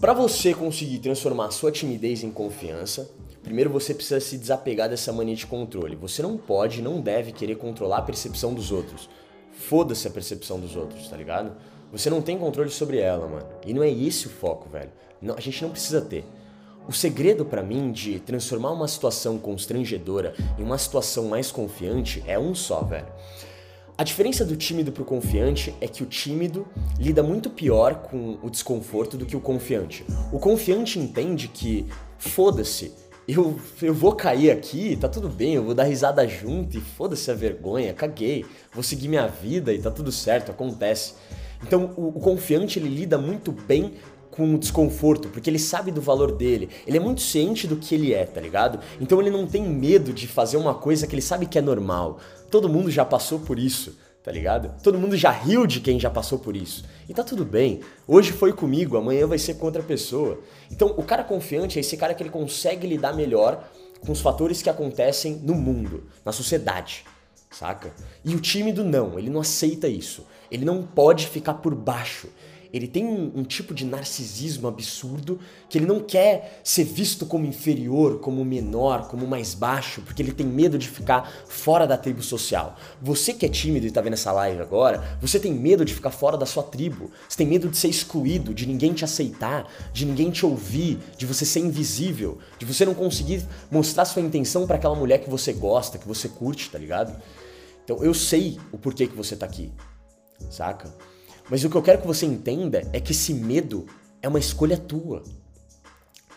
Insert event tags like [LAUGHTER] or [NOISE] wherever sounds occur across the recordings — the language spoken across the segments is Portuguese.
Para você conseguir transformar sua timidez em confiança, primeiro você precisa se desapegar dessa mania de controle. Você não pode, não deve querer controlar a percepção dos outros. Foda-se a percepção dos outros, tá ligado? Você não tem controle sobre ela, mano. E não é esse o foco, velho. Não, a gente não precisa ter. O segredo para mim de transformar uma situação constrangedora em uma situação mais confiante é um só, velho. A diferença do tímido pro confiante é que o tímido lida muito pior com o desconforto do que o confiante. O confiante entende que, foda-se, eu, eu vou cair aqui, tá tudo bem, eu vou dar risada junto e foda-se a vergonha, caguei, vou seguir minha vida e tá tudo certo, acontece. Então o, o confiante ele lida muito bem com desconforto, porque ele sabe do valor dele, ele é muito ciente do que ele é, tá ligado? Então ele não tem medo de fazer uma coisa que ele sabe que é normal. Todo mundo já passou por isso, tá ligado? Todo mundo já riu de quem já passou por isso. E tá tudo bem. Hoje foi comigo, amanhã vai ser com outra pessoa. Então o cara confiante é esse cara que ele consegue lidar melhor com os fatores que acontecem no mundo, na sociedade saca? E o tímido não, ele não aceita isso. Ele não pode ficar por baixo ele tem um, um, tipo de narcisismo absurdo que ele não quer ser visto como inferior, como menor, como mais baixo, porque ele tem medo de ficar fora da tribo social. Você que é tímido e tá vendo essa live agora, você tem medo de ficar fora da sua tribo. Você tem medo de ser excluído, de ninguém te aceitar, de ninguém te ouvir, de você ser invisível, de você não conseguir mostrar sua intenção para aquela mulher que você gosta, que você curte, tá ligado? Então eu sei o porquê que você tá aqui, saca? Mas o que eu quero que você entenda é que esse medo é uma escolha tua.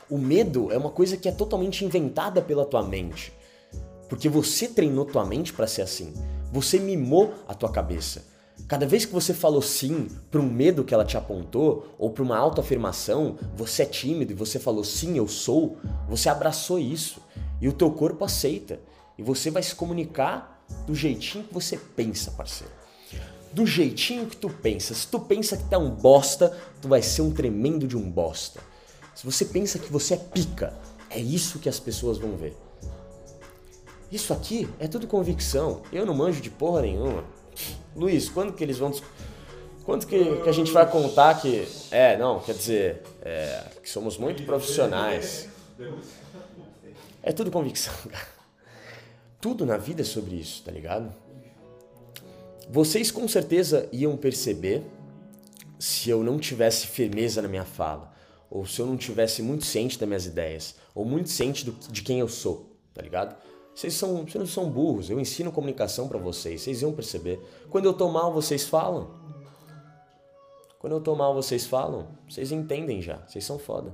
O medo é uma coisa que é totalmente inventada pela tua mente. Porque você treinou tua mente para ser assim. Você mimou a tua cabeça. Cada vez que você falou sim para um medo que ela te apontou ou para uma autoafirmação, você é tímido e você falou sim, eu sou, você abraçou isso e o teu corpo aceita. E você vai se comunicar do jeitinho que você pensa, parceiro do jeitinho que tu pensa. Se tu pensa que é um bosta, tu vai ser um tremendo de um bosta. Se você pensa que você é pica, é isso que as pessoas vão ver. Isso aqui é tudo convicção. Eu não manjo de porra nenhuma. Luiz, quando que eles vão. Quando que, que a gente vai contar que. É, não, quer dizer, é, que somos muito profissionais. É tudo convicção, [LAUGHS] cara. Tudo na vida é sobre isso, tá ligado? Vocês com certeza iam perceber se eu não tivesse firmeza na minha fala, ou se eu não tivesse muito ciente das minhas ideias, ou muito ciente do, de quem eu sou, tá ligado? Vocês, são, vocês não são burros, eu ensino comunicação para vocês, vocês iam perceber. Quando eu tô mal, vocês falam. Quando eu tô mal, vocês falam. Vocês entendem já, vocês são foda.